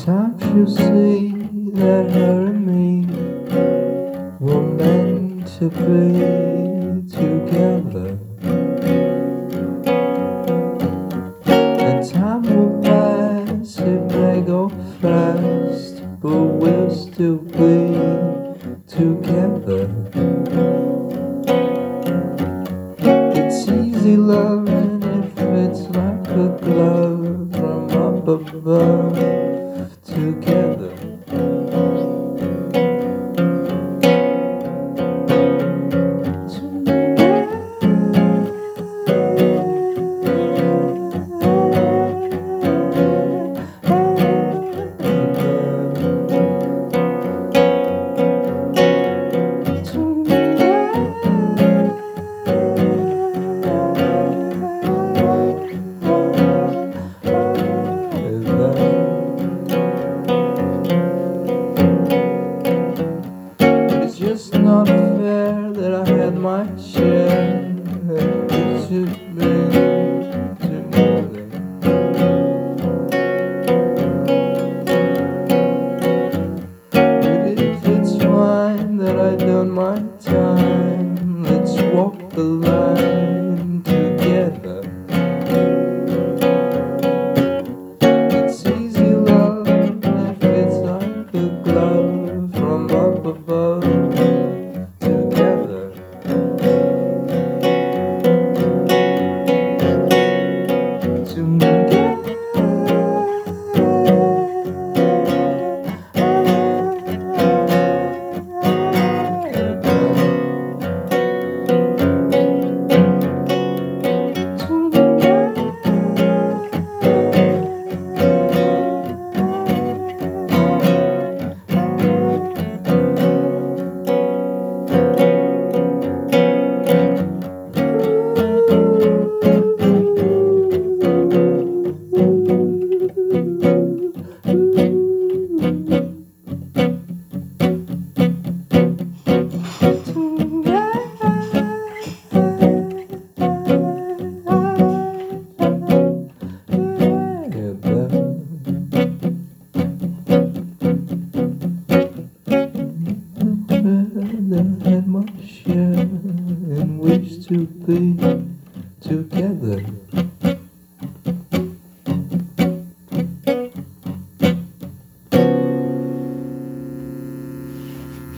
Times you see that her and me were meant to be together. And time will pass, it may go fast, but we'll still be together. It's easy loving above together. My share. It should. But if it's fine that I done my time, let's walk the line together. It's easy love it's like a glove from up above be together.